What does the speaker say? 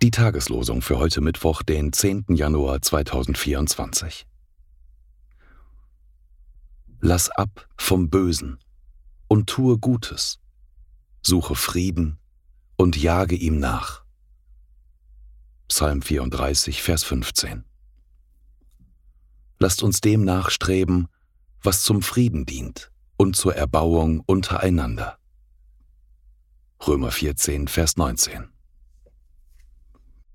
Die Tageslosung für heute Mittwoch, den 10. Januar 2024. Lass ab vom Bösen und tue Gutes, suche Frieden und jage ihm nach. Psalm 34, Vers 15. Lasst uns dem nachstreben, was zum Frieden dient und zur Erbauung untereinander. Römer 14, Vers 19.